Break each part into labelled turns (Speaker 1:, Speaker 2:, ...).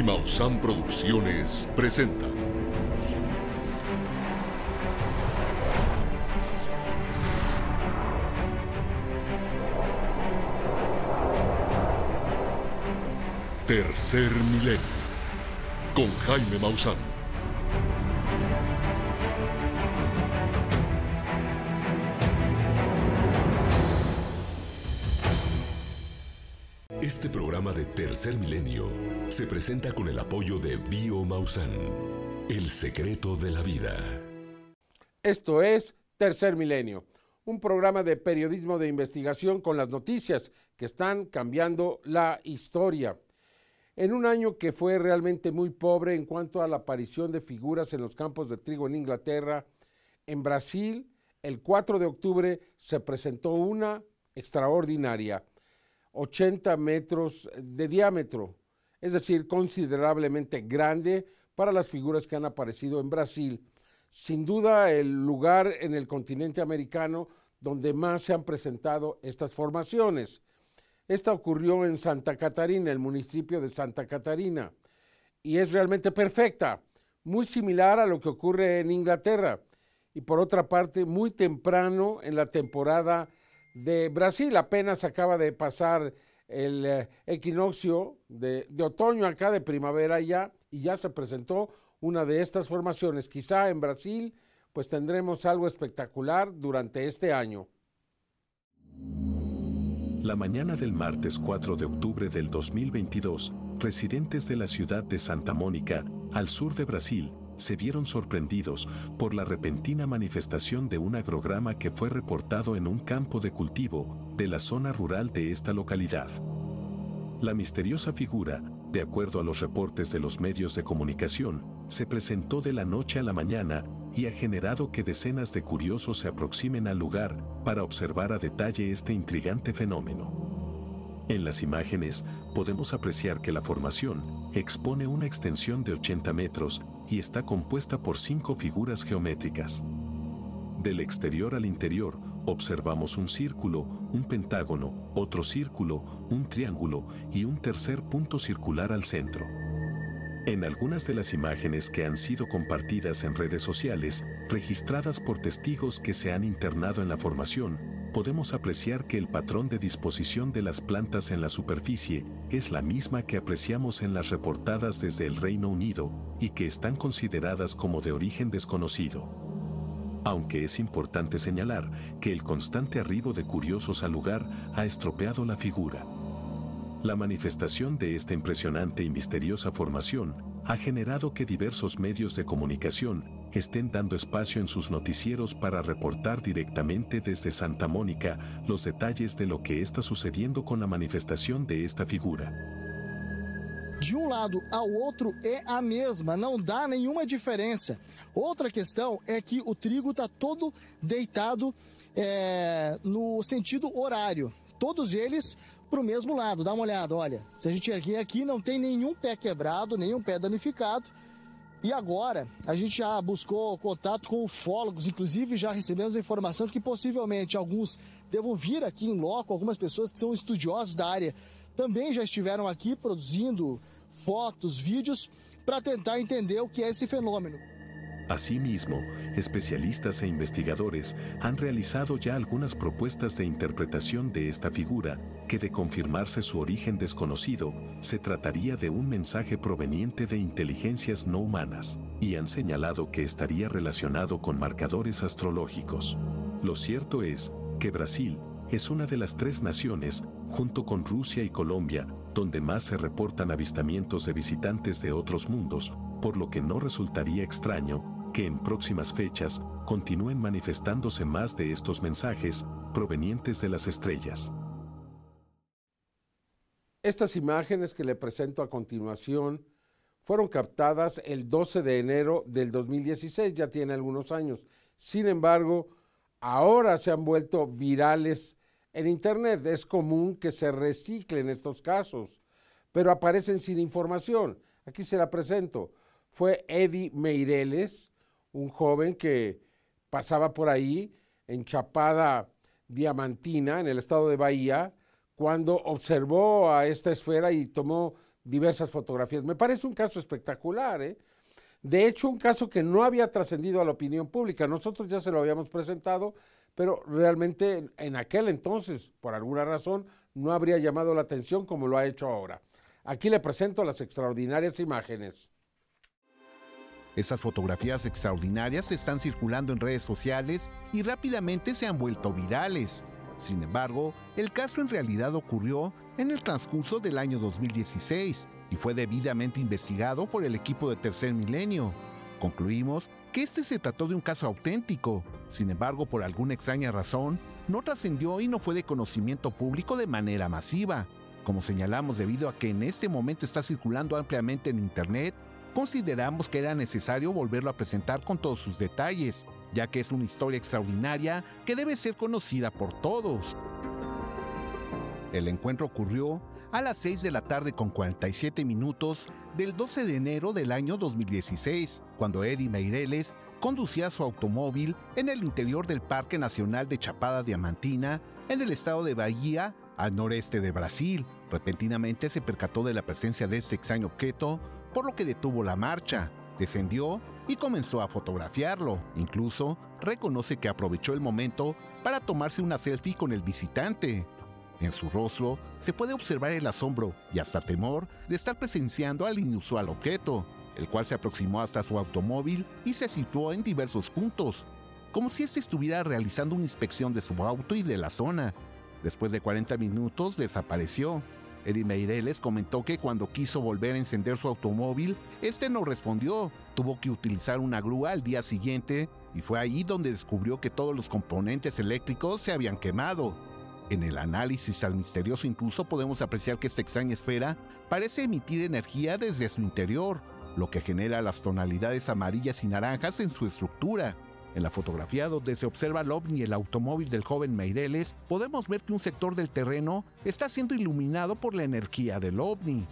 Speaker 1: y Maussan Producciones presentan. Tercer Milenio con Jaime Maussan. Este programa de Tercer Milenio se presenta con el apoyo de Bio Maussan, el secreto de la vida.
Speaker 2: Esto es Tercer Milenio, un programa de periodismo de investigación con las noticias que están cambiando la historia. En un año que fue realmente muy pobre en cuanto a la aparición de figuras en los campos de trigo en Inglaterra, en Brasil, el 4 de octubre se presentó una extraordinaria 80 metros de diámetro, es decir, considerablemente grande para las figuras que han aparecido en Brasil. Sin duda el lugar en el continente americano donde más se han presentado estas formaciones. Esta ocurrió en Santa Catarina, el municipio de Santa Catarina, y es realmente perfecta, muy similar a lo que ocurre en Inglaterra, y por otra parte muy temprano en la temporada de Brasil. Apenas acaba de pasar el eh, equinoccio de, otoño acá, de primavera ya, y ya se presentó una de estas formaciones. Quizá en Brasil, pues tendremos algo espectacular durante este año.
Speaker 3: La mañana del martes 4 de octubre del 2022, residentes de la ciudad de Santa Mónica, al sur de Brasil, se vieron sorprendidos por la repentina manifestación de un agrograma que fue reportado en un campo de cultivo de la zona rural de esta localidad. La misteriosa figura, de acuerdo a los reportes de los medios de comunicación, se presentó de la noche a la mañana y ha generado que decenas de curiosos se aproximen al lugar para observar a detalle este intrigante fenómeno. En las imágenes podemos apreciar que la formación expone una extensión de 80 metros y está compuesta por cinco figuras geométricas. Del exterior al interior observamos un círculo, un pentágono, otro círculo, un triángulo y un tercer punto circular al centro. En algunas de las imágenes que han sido compartidas en redes sociales, registradas por testigos que se han internado en la formación, podemos apreciar que el patrón de disposición de las plantas en la superficie es la misma que apreciamos en las reportadas desde el Reino Unido y que están consideradas como de origen desconocido. Aunque es importante señalar que el constante arribo de curiosos al lugar ha estropeado la figura. La manifestación de esta impresionante y misteriosa formación ha generado que diversos medios de comunicación estén dando espacio en sus noticieros para reportar directamente desde Santa Mónica los detalles de lo que está sucediendo con la manifestación de esta figura.
Speaker 4: de um lado ao outro é a mesma, não dá nenhuma diferença. Outra questão é que o trigo está todo deitado é, no sentido horário. Todos eles para o mesmo lado. Dá uma olhada, olha. Se a gente erguer aqui, não tem nenhum pé quebrado, nenhum pé danificado. E agora, a gente já buscou contato com ufólogos, inclusive já recebemos a informação que possivelmente alguns devam vir aqui em loco, algumas pessoas que são estudiosos da área também já estiveram aqui produzindo fotos, vídeos, para tentar entender o que é esse fenômeno.
Speaker 3: Asimismo, especialistas e investigadores han realizado ya algunas propuestas de interpretación de esta figura, que de confirmarse su origen desconocido, se trataría de un mensaje proveniente de inteligencias no humanas, y han señalado que estaría relacionado con marcadores astrológicos. Lo cierto es que Brasil es una de las tres naciones, junto con Rusia y Colombia, donde más se reportan avistamientos de visitantes de otros mundos, por lo que no resultaría extraño que en próximas fechas continúen manifestándose más de estos mensajes provenientes de las estrellas.
Speaker 2: Estas imágenes que le presento a continuación fueron captadas el 12 de enero del 2016, ya tiene algunos años. Sin embargo, ahora se han vuelto virales en Internet. Es común que se reciclen estos casos, pero aparecen sin información. Aquí se la presento. Fue Eddie Meireles, un joven que pasaba por ahí en Chapada Diamantina, en el estado de Bahía, cuando observó a esta esfera y tomó diversas fotografías. Me parece un caso espectacular, ¿eh? De hecho, un caso que no había trascendido a la opinión pública. Nosotros ya se lo habíamos presentado, pero realmente en aquel entonces, por alguna razón, no habría llamado la atención como lo ha hecho ahora. Aquí le presento las extraordinarias imágenes.
Speaker 5: Esas fotografías extraordinarias están circulando en redes sociales y rápidamente se han vuelto virales. Sin embargo, el caso en realidad ocurrió en el transcurso del año 2016 y fue debidamente investigado por el equipo de Tercer Milenio. Concluimos que este se trató de un caso auténtico, sin embargo, por alguna extraña razón, no trascendió y no fue de conocimiento público de manera masiva. Como señalamos debido a que en este momento está circulando ampliamente en Internet, consideramos que era necesario volverlo a presentar con todos sus detalles, ya que es una historia extraordinaria que debe ser conocida por todos. El encuentro ocurrió a las 6 de la tarde con 47 minutos del 12 de enero del año 2016, cuando Eddie Meireles conducía su automóvil en el interior del Parque Nacional de Chapada Diamantina, en el estado de Bahía, al noreste de Brasil. Repentinamente se percató de la presencia de este extraño objeto, por lo que detuvo la marcha, descendió y comenzó a fotografiarlo. Incluso reconoce que aprovechó el momento para tomarse una selfie con el visitante. En su rostro se puede observar el asombro y hasta temor de estar presenciando al inusual objeto, el cual se aproximó hasta su automóvil y se situó en diversos puntos, como si éste estuviera realizando una inspección de su auto y de la zona. Después de 40 minutos desapareció. Eddie Meireles comentó que cuando quiso volver a encender su automóvil, este no respondió. Tuvo que utilizar una grúa al día siguiente y fue ahí donde descubrió que todos los componentes eléctricos se habían quemado. En el análisis al misterioso incluso podemos apreciar que esta extraña esfera parece emitir energía desde su interior, lo que genera las tonalidades amarillas y naranjas en su estructura. En la fotografía donde se observa el ovni y el automóvil del joven Meireles, podemos ver que un sector del terreno está siendo iluminado por la energía del ovni.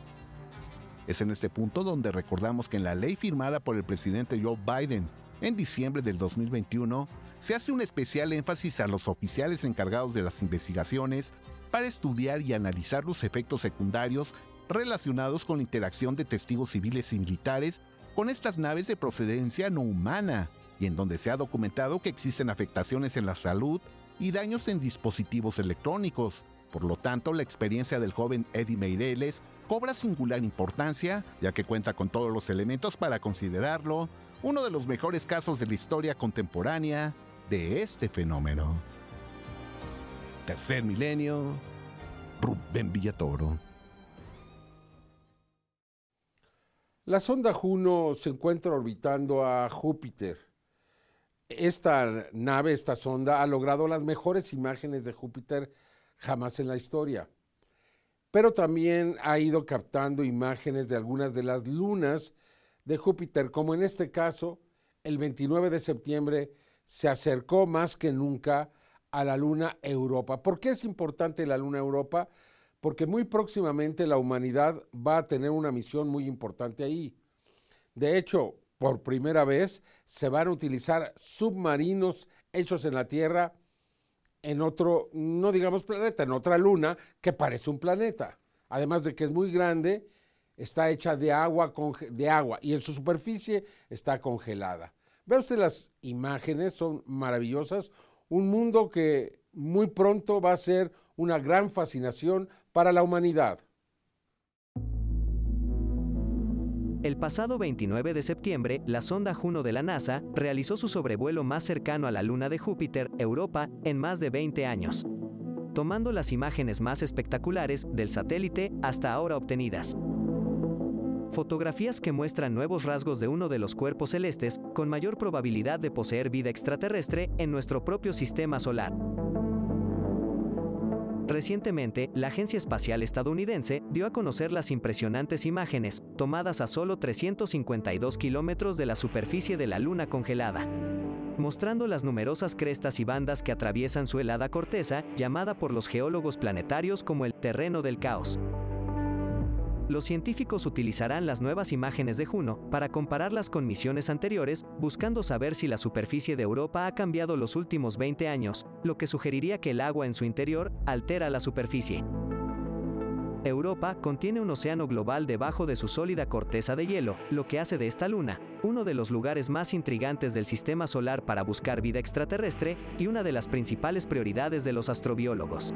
Speaker 5: Es en este punto donde recordamos que en la ley firmada por el presidente Joe Biden en diciembre del 2021 se hace un especial énfasis a los oficiales encargados de las investigaciones para estudiar y analizar los efectos secundarios relacionados con la interacción de testigos civiles y militares con estas naves de procedencia no humana, y en donde se ha documentado que existen afectaciones en la salud y daños en dispositivos electrónicos. Por lo tanto, la experiencia del joven Eddie Meireles cobra singular importancia, ya que cuenta con todos los elementos para considerarlo uno de los mejores casos de la historia contemporánea de este fenómeno. Tercer milenio, Rubén Villatoro.
Speaker 2: La sonda Juno se encuentra orbitando a Júpiter. Esta nave, esta sonda, ha logrado las mejores imágenes de Júpiter jamás en la historia. Pero también ha ido captando imágenes de algunas de las lunas de Júpiter, como en este caso, el 29 de septiembre se acercó más que nunca a la luna Europa. ¿Por qué es importante la luna Europa? Porque muy próximamente la humanidad va a tener una misión muy importante ahí. De hecho, por primera vez se van a utilizar submarinos hechos en la Tierra en otro, no digamos planeta, en otra luna que parece un planeta. Además de que es muy grande, está hecha de agua, de agua y en su superficie está congelada. Ve usted las imágenes, son maravillosas. Un mundo que muy pronto va a ser una gran fascinación para la humanidad.
Speaker 6: El pasado 29 de septiembre, la sonda Juno de la NASA realizó su sobrevuelo más cercano a la luna de Júpiter, Europa, en más de 20 años, tomando las imágenes más espectaculares del satélite hasta ahora obtenidas. Fotografías que muestran nuevos rasgos de uno de los cuerpos celestes con mayor probabilidad de poseer vida extraterrestre en nuestro propio sistema solar. Recientemente, la Agencia Espacial Estadounidense dio a conocer las impresionantes imágenes, tomadas a solo 352 kilómetros de la superficie de la Luna congelada, mostrando las numerosas crestas y bandas que atraviesan su helada corteza, llamada por los geólogos planetarios como el terreno del caos. Los científicos utilizarán las nuevas imágenes de Juno para compararlas con misiones anteriores, buscando saber si la superficie de Europa ha cambiado los últimos 20 años, lo que sugeriría que el agua en su interior altera la superficie. Europa contiene un océano global debajo de su sólida corteza de hielo, lo que hace de esta luna uno de los lugares más intrigantes del sistema solar para buscar vida extraterrestre y una de las principales prioridades de los astrobiólogos.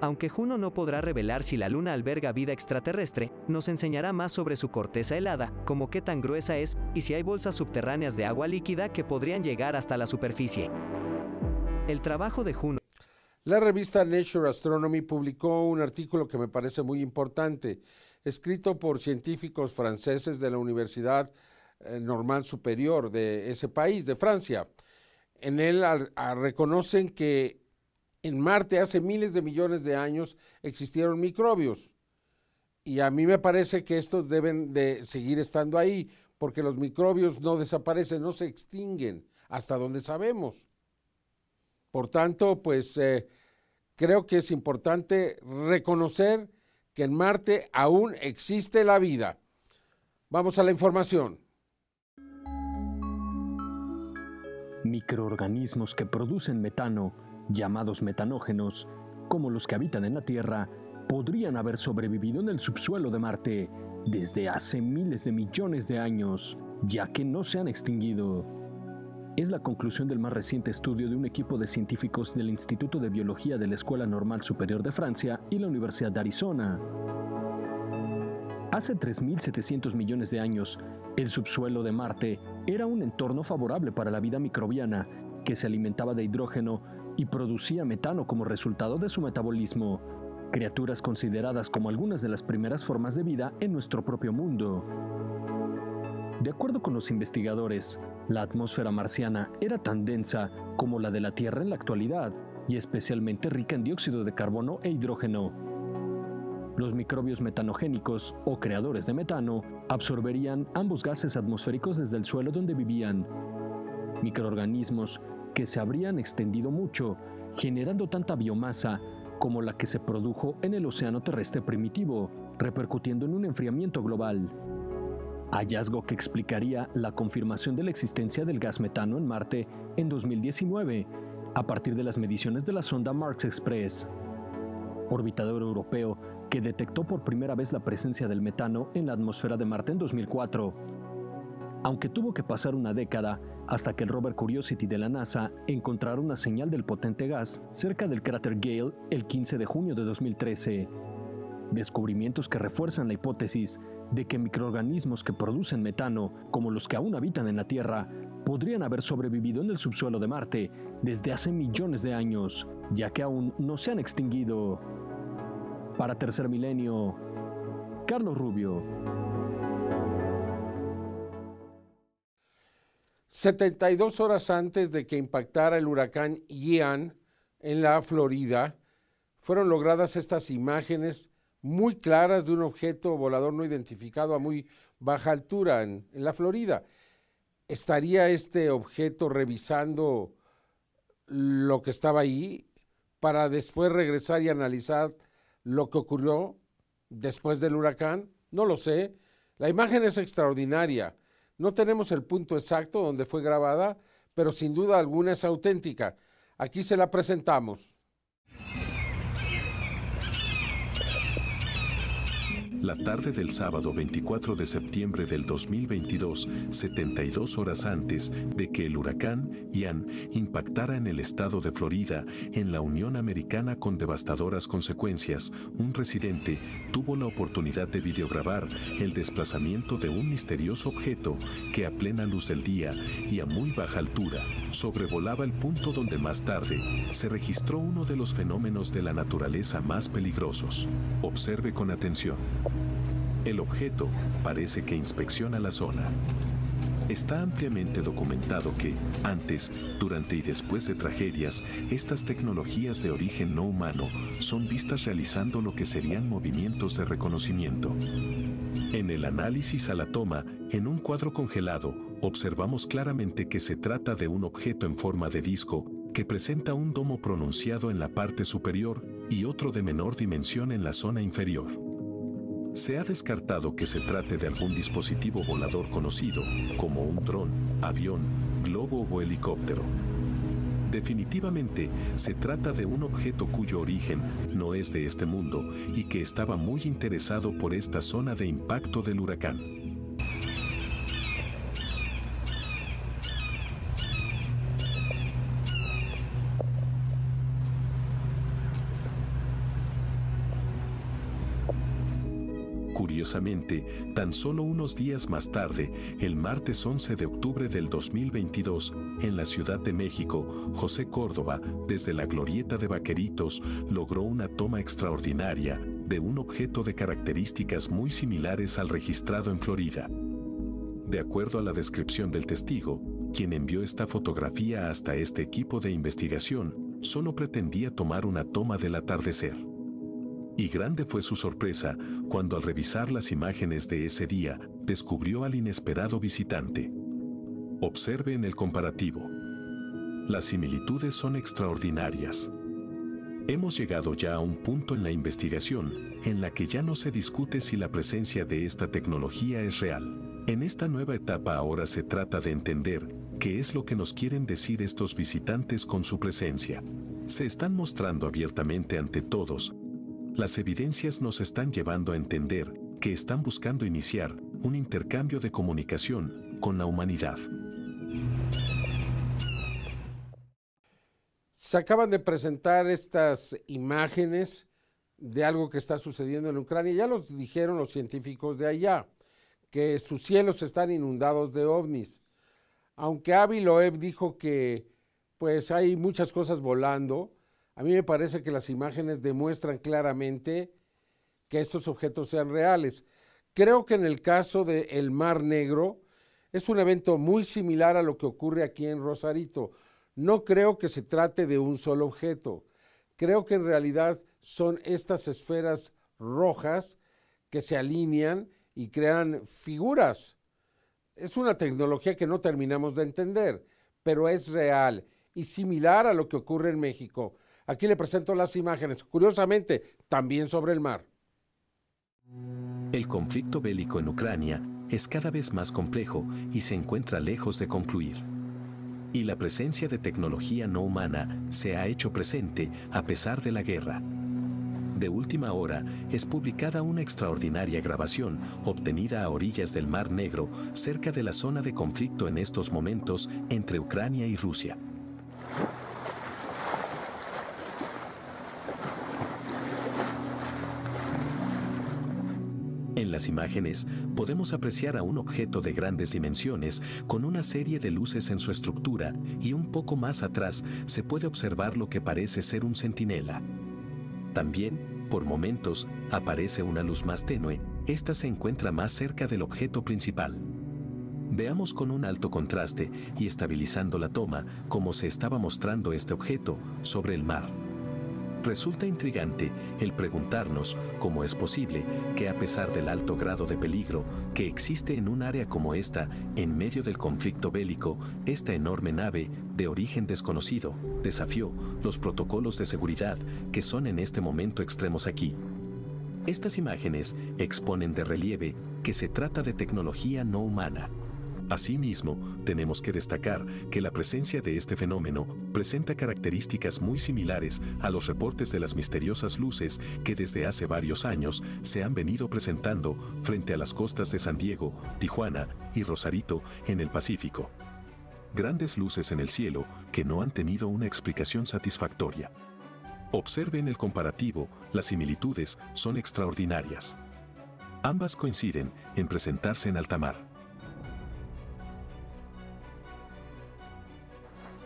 Speaker 6: Aunque Juno no podrá revelar si la Luna alberga vida extraterrestre, nos enseñará más sobre su corteza helada, como qué tan gruesa es y si hay bolsas subterráneas de agua líquida que podrían llegar hasta la superficie. El trabajo de Juno
Speaker 2: la revista Nature Astronomy publicó un artículo que me parece muy importante, escrito por científicos franceses de la Universidad eh, Normal Superior de ese país, de Francia. En él reconocen que en Marte hace miles de millones de años existieron microbios. Y a mí me parece que estos deben de seguir estando ahí, porque los microbios no desaparecen, no se extinguen, hasta donde sabemos. Por tanto, pues eh, creo que es importante reconocer que en Marte aún existe la vida. Vamos a la información.
Speaker 7: Microorganismos que producen metano, llamados metanógenos, como los que habitan en la Tierra, podrían haber sobrevivido en el subsuelo de Marte desde hace miles de millones de años, ya que no se han extinguido es la conclusión del más reciente estudio de un equipo de científicos del Instituto de Biología de la Escuela Normal Superior de Francia y la Universidad de Arizona. Hace 3.700 millones de años, el subsuelo de Marte era un entorno favorable para la vida microbiana, que se alimentaba de hidrógeno y producía metano como resultado de su metabolismo, criaturas consideradas como algunas de las primeras formas de vida en nuestro propio mundo. De acuerdo con los investigadores, la atmósfera marciana era tan densa como la de la Tierra en la actualidad y especialmente rica en dióxido de carbono e hidrógeno. Los microbios metanogénicos o creadores de metano absorberían ambos gases atmosféricos desde el suelo donde vivían. Microorganismos que se habrían extendido mucho, generando tanta biomasa como la que se produjo en el océano terrestre primitivo, repercutiendo en un enfriamiento global hallazgo que explicaría la confirmación de la existencia del gas metano en Marte en 2019, a partir de las mediciones de la sonda Mars Express. Orbitador europeo que detectó por primera vez la presencia del metano en la atmósfera de Marte en 2004. Aunque tuvo que pasar una década hasta que el rover Curiosity de la NASA encontrara una señal del potente gas cerca del cráter Gale el 15 de junio de 2013. Descubrimientos que refuerzan la hipótesis de que microorganismos que producen metano, como los que aún habitan en la Tierra, podrían haber sobrevivido en el subsuelo de Marte desde hace millones de años, ya que aún no se han extinguido. Para Tercer Milenio, Carlos Rubio.
Speaker 2: 72 horas antes de que impactara el huracán Ian en la Florida, fueron logradas estas imágenes muy claras de un objeto volador no identificado a muy baja altura en, la Florida. ¿Estaría este objeto revisando lo que estaba ahí para después regresar y analizar lo que ocurrió después del huracán? No lo sé. La imagen es extraordinaria. No tenemos el punto exacto donde fue grabada, pero sin duda alguna es auténtica. Aquí se la presentamos.
Speaker 3: La tarde del sábado 24 de septiembre del 2022, 72 horas antes de que el huracán Ian impactara en el estado de Florida, en la Unión Americana con devastadoras consecuencias, un residente tuvo la oportunidad de videograbar el desplazamiento de un misterioso objeto que a plena luz del día y a muy baja altura sobrevolaba el punto donde más tarde se registró uno de los fenómenos de la naturaleza más peligrosos. Observe con atención. El objeto parece que inspecciona la zona. Está ampliamente documentado que, antes, durante y después de tragedias, estas tecnologías de origen no humano son vistas realizando lo que serían movimientos de reconocimiento. En el análisis a la toma, en un cuadro congelado, observamos claramente que se trata de un objeto en forma de disco que presenta un domo pronunciado en la parte superior y otro de menor dimensión en la zona inferior. Se ha descartado que se trate de algún dispositivo volador conocido, como un dron, avión, globo o helicóptero. Definitivamente se trata de un objeto cuyo origen no es de este mundo y que estaba muy interesado por esta zona de impacto del huracán. Curiosamente, tan solo unos días más tarde, el martes 11 de octubre del 2022, en la Ciudad de México, José Córdoba, desde la glorieta de Vaqueritos, logró una toma extraordinaria de un objeto de características muy similares al registrado en Florida. De acuerdo a la descripción del testigo, quien envió esta fotografía hasta este equipo de investigación, solo pretendía tomar una toma del atardecer. Y grande fue su sorpresa cuando al revisar las imágenes de ese día descubrió al inesperado visitante. Observe en el comparativo. Las similitudes son extraordinarias. Hemos llegado ya a un punto en la investigación en la que ya no se discute si la presencia de esta tecnología es real. En esta nueva etapa ahora se trata de entender qué es lo que nos quieren decir estos visitantes con su presencia. Se están mostrando abiertamente ante todos las evidencias nos están llevando a entender que están buscando iniciar un intercambio de comunicación con la humanidad.
Speaker 2: Se acaban de presentar estas imágenes de algo que está sucediendo en Ucrania. Ya los dijeron los científicos de allá, que sus cielos están inundados de ovnis. Aunque Avi Loeb dijo que pues hay muchas cosas volando, a mí me parece que las imágenes demuestran claramente que estos objetos sean reales. Creo que en el caso del Mar Negro es un evento muy similar a lo que ocurre aquí en Rosarito. No creo que se trate de un solo objeto. Creo que en realidad son estas esferas rojas que se alinean y crean figuras. Es una tecnología que no terminamos de entender, pero es real y similar a lo que ocurre en México. Aquí le presento las imágenes, curiosamente, también sobre el mar.
Speaker 3: El conflicto bélico en Ucrania es cada vez más complejo y se encuentra lejos de concluir. Y la presencia de tecnología no humana se ha hecho presente a pesar de la guerra. De última hora es publicada una extraordinaria grabación obtenida a orillas del Mar Negro, cerca de la zona de conflicto en estos momentos entre Ucrania y Rusia. En las imágenes podemos apreciar a un objeto de grandes dimensiones con una serie de luces en su estructura y un poco más atrás se puede observar lo que parece ser un centinela. También, por momentos, aparece una luz más tenue, esta se encuentra más cerca del objeto principal. Veamos con un alto contraste y estabilizando la toma cómo se estaba mostrando este objeto sobre el mar. Resulta intrigante el preguntarnos cómo es posible que a pesar del alto grado de peligro que existe en un área como esta, en medio del conflicto bélico, esta enorme nave, de origen desconocido, desafió los protocolos de seguridad que son en este momento extremos aquí. Estas imágenes exponen de relieve que se trata de tecnología no humana Asimismo, tenemos que destacar que la presencia de este fenómeno presenta características muy similares a los reportes de las misteriosas luces que desde hace varios años se han venido presentando frente a las costas de San Diego, Tijuana y Rosarito en el Pacífico. Grandes luces en el cielo que no han tenido una explicación satisfactoria. Observe en el comparativo, las similitudes son extraordinarias. Ambas coinciden en presentarse en alta mar.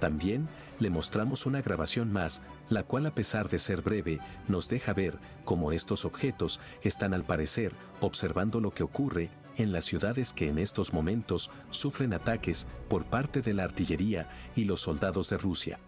Speaker 3: También le mostramos una grabación más, la cual a pesar de ser breve, nos deja ver cómo estos objetos están al parecer observando lo que ocurre en las ciudades que en estos momentos sufren ataques por parte de la artillería y los soldados de Rusia.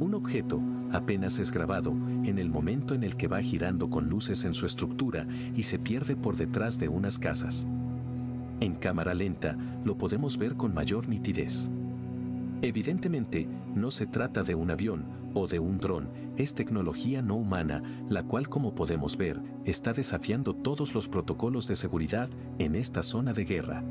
Speaker 3: Un objeto apenas es grabado en el momento en el que va girando con luces en su estructura y se pierde por detrás de unas casas. En cámara lenta lo podemos ver con mayor nitidez. Evidentemente, no se trata de un avión o de un dron, es tecnología no humana, la cual como podemos ver, está desafiando todos los protocolos de seguridad en esta zona de guerra.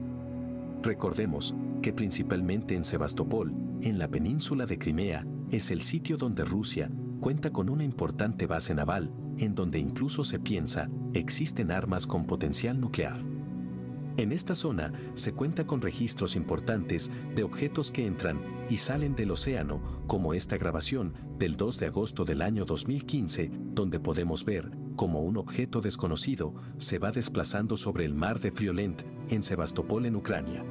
Speaker 3: Recordemos que principalmente en Sebastopol, en la península de Crimea, es el sitio donde Rusia cuenta con una importante base naval, en donde incluso se piensa existen armas con potencial nuclear. En esta zona se cuenta con registros importantes de objetos que entran y salen del océano, como esta grabación del 2 de agosto del año 2015, donde podemos ver cómo un objeto desconocido se va desplazando sobre el mar de Friolent en Sebastopol en Ucrania.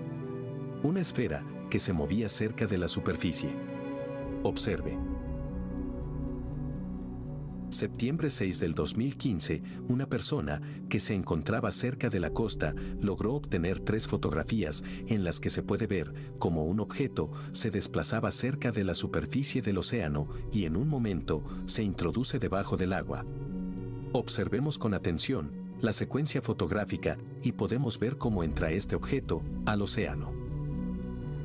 Speaker 3: Una esfera que se movía cerca de la superficie. Observe. Septiembre 6 del 2015, una persona que se encontraba cerca de la costa logró obtener tres fotografías en las que se puede ver cómo un objeto se desplazaba cerca de la superficie del océano y en un momento se introduce debajo del agua. Observemos con atención la secuencia fotográfica y podemos ver cómo entra este objeto al océano.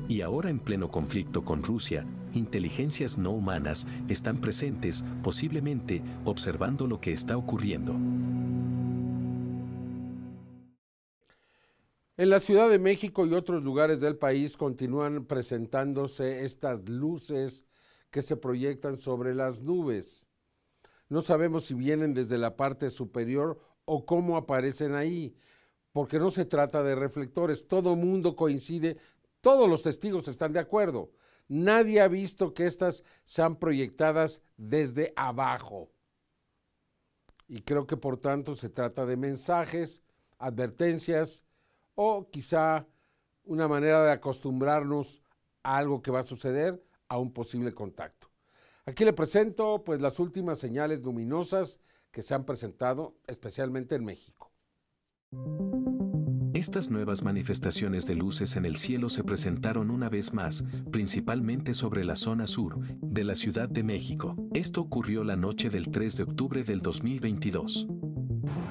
Speaker 3: Y ahora en pleno conflicto con Rusia, inteligencias no humanas están presentes, posiblemente observando lo que está ocurriendo.
Speaker 2: En la Ciudad de México y otros lugares del país continúan presentándose estas luces que se proyectan sobre las nubes. No sabemos si vienen desde la parte superior o cómo aparecen ahí, porque no se trata de reflectores. Todo mundo coincide, todos los testigos están de acuerdo. Nadie ha visto que estas sean proyectadas desde abajo. Y creo que por tanto se trata de mensajes, advertencias o quizá una manera de acostumbrarnos a algo que va a suceder, a un posible contacto. Aquí le presento pues las últimas señales luminosas que se han presentado especialmente en México.
Speaker 3: Estas nuevas manifestaciones de luces en el cielo se presentaron una vez más, principalmente sobre la zona sur de la Ciudad de México. Esto ocurrió la noche del 3 de octubre del 2022.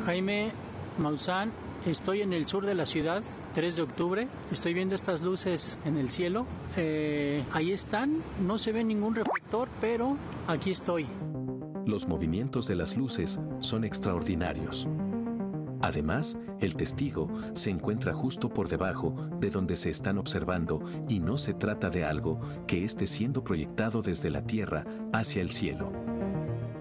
Speaker 8: Jaime Maussan, estoy en el sur de la ciudad, 3 de octubre. Estoy viendo estas luces en el cielo. Eh, ahí están, no se ve ningún reflector, pero aquí estoy.
Speaker 3: Los movimientos de las luces son extraordinarios. Además, el testigo se encuentra justo por debajo de donde se están observando y no se trata de algo que esté siendo proyectado desde la tierra hacia el cielo.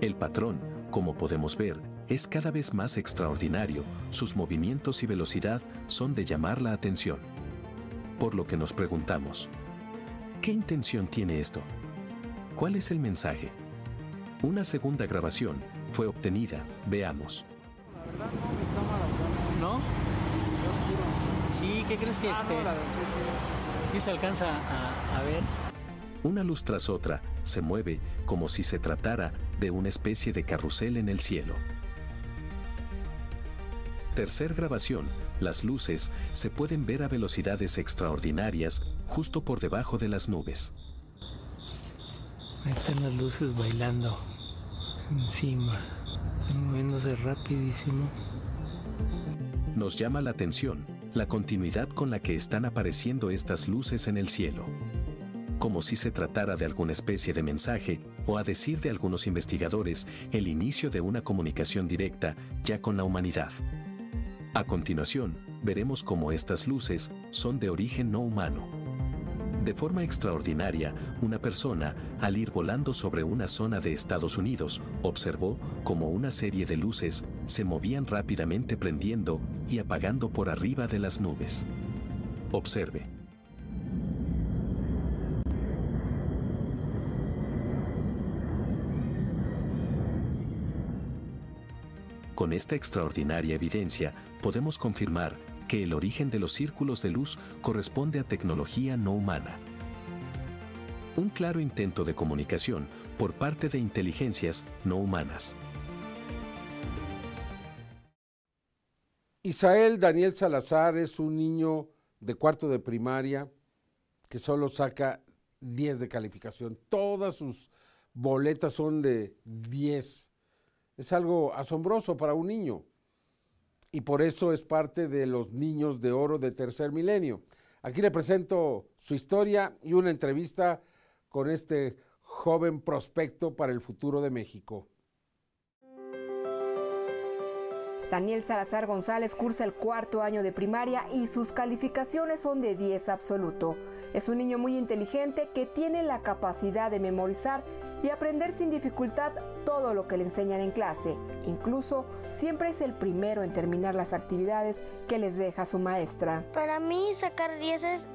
Speaker 3: El patrón, como podemos ver, es cada vez más extraordinario, sus movimientos y velocidad son de llamar la atención. Por lo que nos preguntamos, ¿qué intención tiene esto? ¿Cuál es el mensaje? Una segunda grabación fue obtenida, veamos.
Speaker 8: Sí, ¿qué crees que este? Sí se alcanza a, a ver.
Speaker 3: Una luz tras otra se mueve como si se tratara de una especie de carrusel en el cielo. Tercer grabación, las luces se pueden ver a velocidades extraordinarias justo por debajo de las nubes.
Speaker 8: Ahí están las luces bailando encima, moviéndose rapidísimo.
Speaker 3: Nos llama la atención la continuidad con la que están apareciendo estas luces en el cielo. Como si se tratara de alguna especie de mensaje, o a decir de algunos investigadores, el inicio de una comunicación directa ya con la humanidad. A continuación, veremos cómo estas luces son de origen no humano. De forma extraordinaria, una persona, al ir volando sobre una zona de Estados Unidos, observó cómo una serie de luces se movían rápidamente prendiendo y apagando por arriba de las nubes. Observe. Con esta extraordinaria evidencia, podemos confirmar que el origen de los círculos de luz corresponde a tecnología no humana. Un claro intento de comunicación por parte de inteligencias no humanas.
Speaker 2: Isael Daniel Salazar es un niño de cuarto de primaria que solo saca 10 de calificación. Todas sus boletas son de 10. Es algo asombroso para un niño y por eso es parte de los niños de oro de tercer milenio. Aquí le presento su historia y una entrevista con este joven prospecto para el futuro de México.
Speaker 9: Daniel Salazar González cursa el cuarto año de primaria y sus calificaciones son de 10 absoluto. Es un niño muy inteligente que tiene la capacidad de memorizar y aprender sin dificultad todo lo que le enseñan en clase. Incluso siempre es el primero en terminar las actividades que les deja su maestra.
Speaker 10: Para mí sacar 10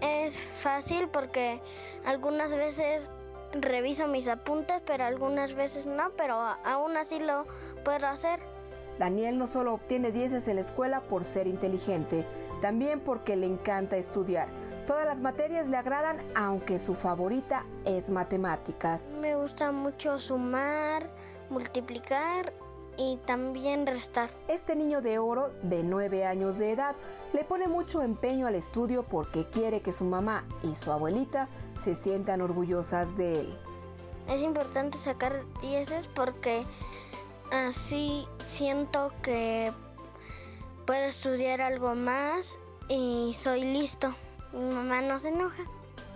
Speaker 10: es fácil porque algunas veces reviso mis apuntes, pero algunas veces no, pero aún así lo puedo hacer.
Speaker 9: Daniel no solo obtiene 10 en la escuela por ser inteligente, también porque le encanta estudiar. Todas las materias le agradan, aunque su favorita es matemáticas.
Speaker 10: Me gusta mucho sumar, multiplicar y también restar.
Speaker 9: Este niño de oro, de 9 años de edad, le pone mucho empeño al estudio porque quiere que su mamá y su abuelita se sientan orgullosas de él.
Speaker 10: Es importante sacar 10 porque así siento que puedo estudiar algo más y soy listo. Mi mamá no se enoja.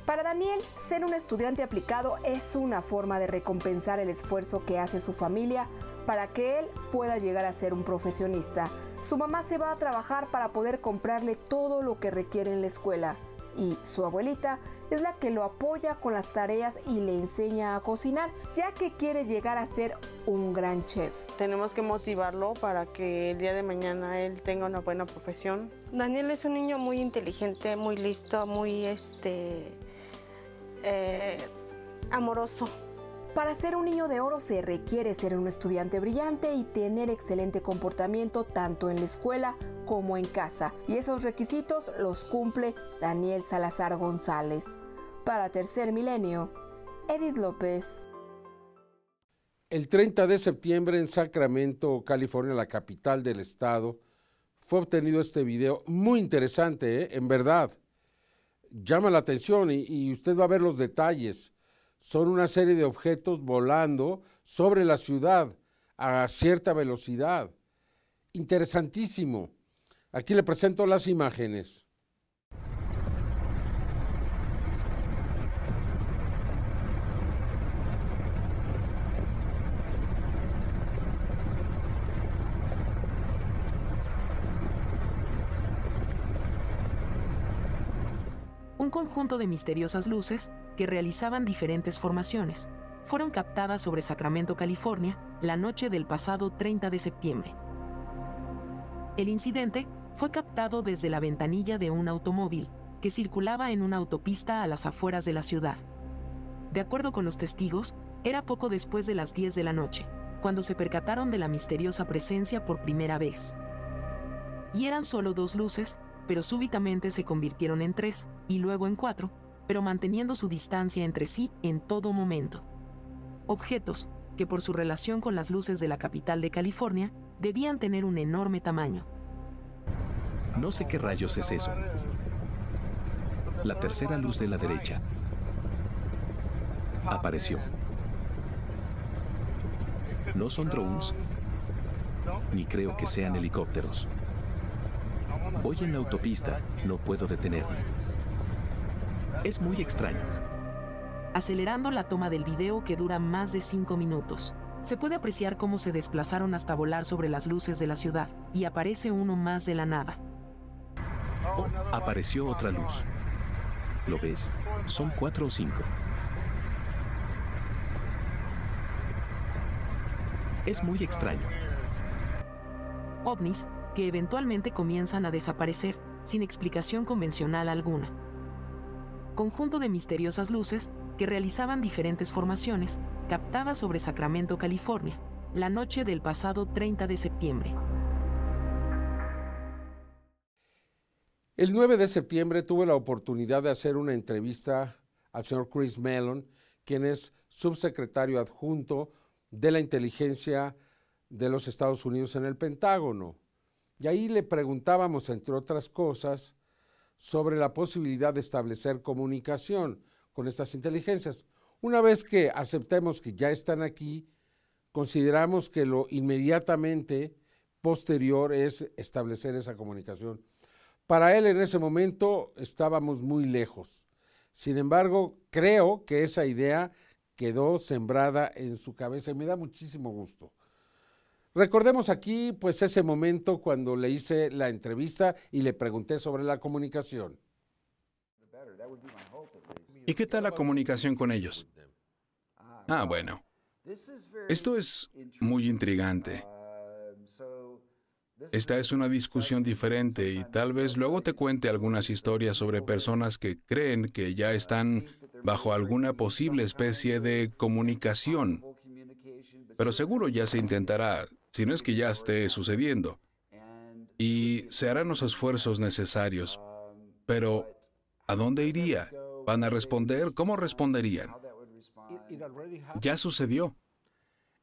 Speaker 9: Para Daniel, ser un estudiante aplicado es una forma de recompensar el esfuerzo que hace su familia para que él pueda llegar a ser un profesionista. Su mamá se va a trabajar para poder comprarle todo lo que requiere en la escuela y su abuelita es la que lo apoya con las tareas y le enseña a cocinar, ya que quiere llegar a ser un gran chef.
Speaker 11: Tenemos que motivarlo para que el día de mañana él tenga una buena profesión.
Speaker 12: Daniel es un niño muy inteligente, muy listo, muy este eh, amoroso.
Speaker 9: Para ser un niño de oro se requiere ser un estudiante brillante y tener excelente comportamiento tanto en la escuela como en casa. Y esos requisitos los cumple Daniel Salazar González. Para Tercer Milenio, Edith López.
Speaker 2: El 30 de septiembre en Sacramento, California, la capital del estado, fue obtenido este video muy interesante, ¿eh? en verdad. Llama la atención y, y usted va a ver los detalles son una serie de objetos volando sobre la ciudad a cierta velocidad. Interesantísimo. Aquí le presento las imágenes.
Speaker 13: Un conjunto de misteriosas luces que realizaban diferentes formaciones, fueron captadas sobre Sacramento, California, la noche del pasado 30 de septiembre. El incidente fue captado desde la ventanilla de un automóvil que circulaba en una autopista a las afueras de la ciudad. De acuerdo con los testigos, era poco después de las 10 de la noche, cuando se percataron de la misteriosa presencia por primera vez. Y eran solo dos luces, pero súbitamente se convirtieron en tres, y luego en cuatro, pero manteniendo su distancia entre sí en todo momento. Objetos que por su relación con las luces de la capital de California debían tener un enorme tamaño.
Speaker 3: No sé qué rayos es eso. La tercera luz de la derecha apareció. No son drones, ni creo que sean helicópteros. Voy en la autopista, no puedo detenerme. Es muy extraño.
Speaker 13: Acelerando la toma del video que dura más de 5 minutos, se puede apreciar cómo se desplazaron hasta volar sobre las luces de la ciudad, y aparece uno más de la nada.
Speaker 3: Apareció otra luz. ¿Lo ves? Son cuatro o cinco. Es muy extraño.
Speaker 13: OVNIs que eventualmente comienzan a desaparecer sin explicación convencional alguna conjunto de misteriosas luces que realizaban diferentes formaciones, captadas sobre Sacramento, California, la noche del pasado 30 de septiembre.
Speaker 2: El 9 de septiembre tuve la oportunidad de hacer una entrevista al señor Chris Mellon, quien es subsecretario adjunto de la inteligencia de los Estados Unidos en el Pentágono. Y ahí le preguntábamos, entre otras cosas, sobre la posibilidad de establecer comunicación con estas inteligencias. Una vez que aceptemos que ya están aquí, consideramos que lo inmediatamente posterior es establecer esa comunicación. Para él en ese momento estábamos muy lejos. Sin embargo, creo que esa idea quedó sembrada en su cabeza y me da muchísimo gusto. Recordemos aquí pues ese momento cuando le hice la entrevista y le pregunté sobre la comunicación.
Speaker 14: ¿Y qué tal la comunicación con ellos? Ah, bueno. Esto es muy intrigante. Esta es una discusión diferente y tal vez luego te cuente algunas historias sobre personas que creen que ya están bajo alguna posible especie de comunicación. Pero seguro ya se intentará, si no es que ya esté sucediendo. Y se harán los esfuerzos necesarios. Pero, ¿a dónde iría? ¿Van a responder? ¿Cómo responderían? Ya sucedió.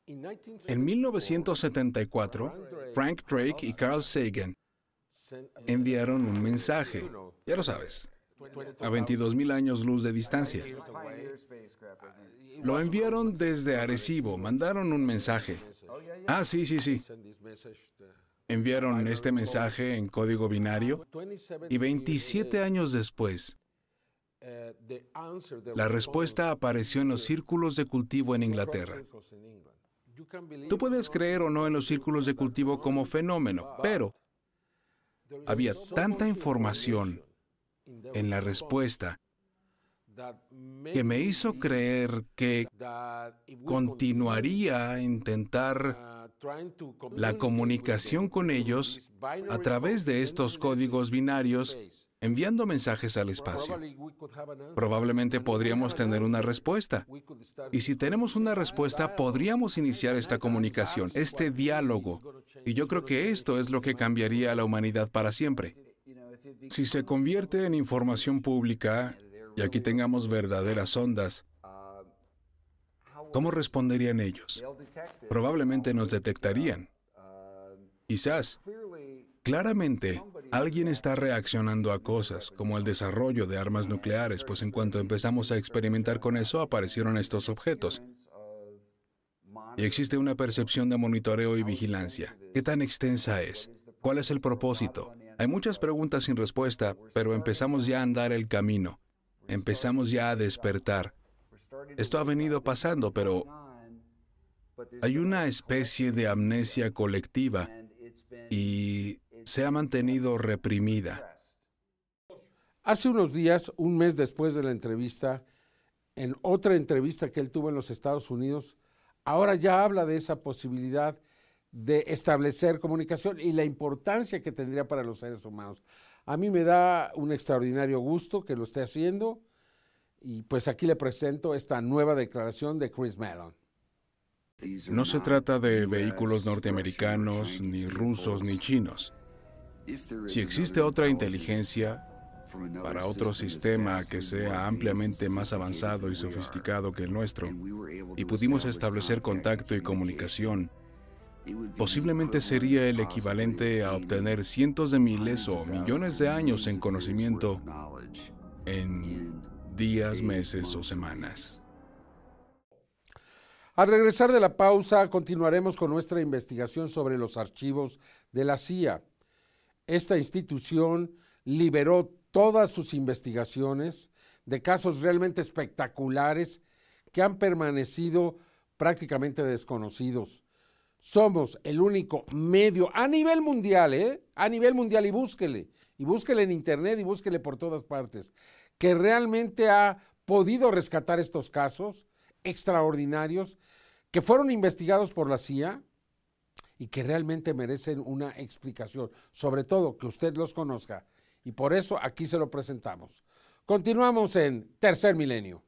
Speaker 14: En 1974, Frank Drake y Carl Sagan enviaron un mensaje, ya lo sabes, a 22.000 años luz de distancia. Lo enviaron desde Arecibo, mandaron un mensaje. Ah, sí, sí, sí. Enviaron este mensaje en código binario y 27 años después, la respuesta apareció en los círculos de cultivo en Inglaterra. Tú puedes creer o no en los círculos de cultivo como fenómeno, pero había tanta información en la respuesta que me hizo creer que continuaría a intentar la comunicación con ellos a través de estos códigos binarios enviando mensajes al espacio. Probablemente podríamos tener una respuesta. Y si tenemos una respuesta, podríamos iniciar esta comunicación, este diálogo. Y yo creo que esto es lo que cambiaría a la humanidad para siempre. Si se convierte en información pública, y aquí tengamos verdaderas ondas, ¿cómo responderían ellos? Probablemente nos detectarían. Quizás. Claramente, alguien está reaccionando a cosas, como el desarrollo de armas nucleares, pues en cuanto empezamos a experimentar con eso, aparecieron estos objetos. Y existe una percepción de monitoreo y vigilancia. ¿Qué tan extensa es? ¿Cuál es el propósito? Hay muchas preguntas sin respuesta, pero empezamos ya a andar el camino. Empezamos ya a despertar. Esto ha venido pasando, pero hay una especie de amnesia colectiva y se ha mantenido reprimida.
Speaker 2: Hace unos días, un mes después de la entrevista, en otra entrevista que él tuvo en los Estados Unidos, ahora ya habla de esa posibilidad de establecer comunicación y la importancia que tendría para los seres humanos. A mí me da un extraordinario gusto que lo esté haciendo y pues aquí le presento esta nueva declaración de Chris Mellon.
Speaker 14: No se trata de vehículos norteamericanos, ni rusos, ni chinos. Si existe otra inteligencia para otro sistema que sea ampliamente más avanzado y sofisticado que el nuestro, y pudimos establecer contacto y comunicación, posiblemente sería el equivalente a obtener cientos de miles o millones de años en conocimiento en días, meses o semanas.
Speaker 2: Al regresar de la pausa, continuaremos con nuestra investigación sobre los archivos de la CIA esta institución liberó todas sus investigaciones de casos realmente espectaculares que han permanecido prácticamente desconocidos. Somos el único medio a nivel mundial, ¿eh? A nivel mundial y búsquele, y búsquele en internet y búsquele por todas partes, que realmente ha podido rescatar estos casos extraordinarios que fueron investigados por la CIA, y que realmente merecen una explicación, sobre todo que usted los conozca. Y por eso aquí se lo presentamos. Continuamos en Tercer Milenio.